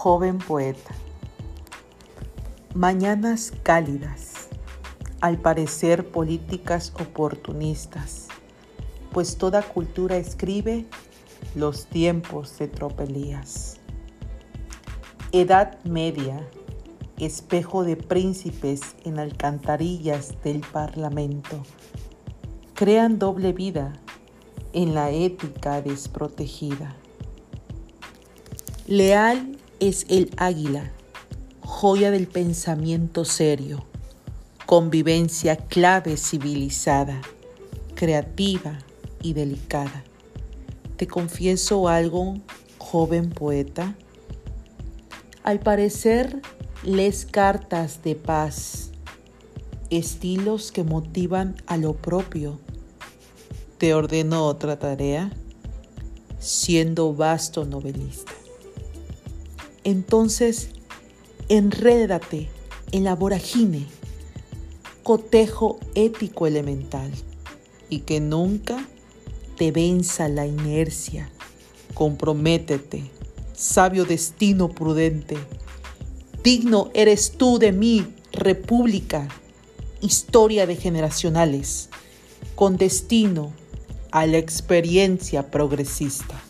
Joven poeta. Mañanas cálidas, al parecer políticas oportunistas, pues toda cultura escribe los tiempos de tropelías. Edad media, espejo de príncipes en alcantarillas del parlamento, crean doble vida en la ética desprotegida. Leal es el águila, joya del pensamiento serio, convivencia clave civilizada, creativa y delicada. Te confieso algo, joven poeta. Al parecer, lees cartas de paz, estilos que motivan a lo propio. Te ordeno otra tarea, siendo vasto novelista entonces enrédate en la vorágine, cotejo ético elemental y que nunca te venza la inercia. Comprométete, sabio destino prudente. Digno eres tú de mí, república, historia de generacionales, con destino a la experiencia progresista.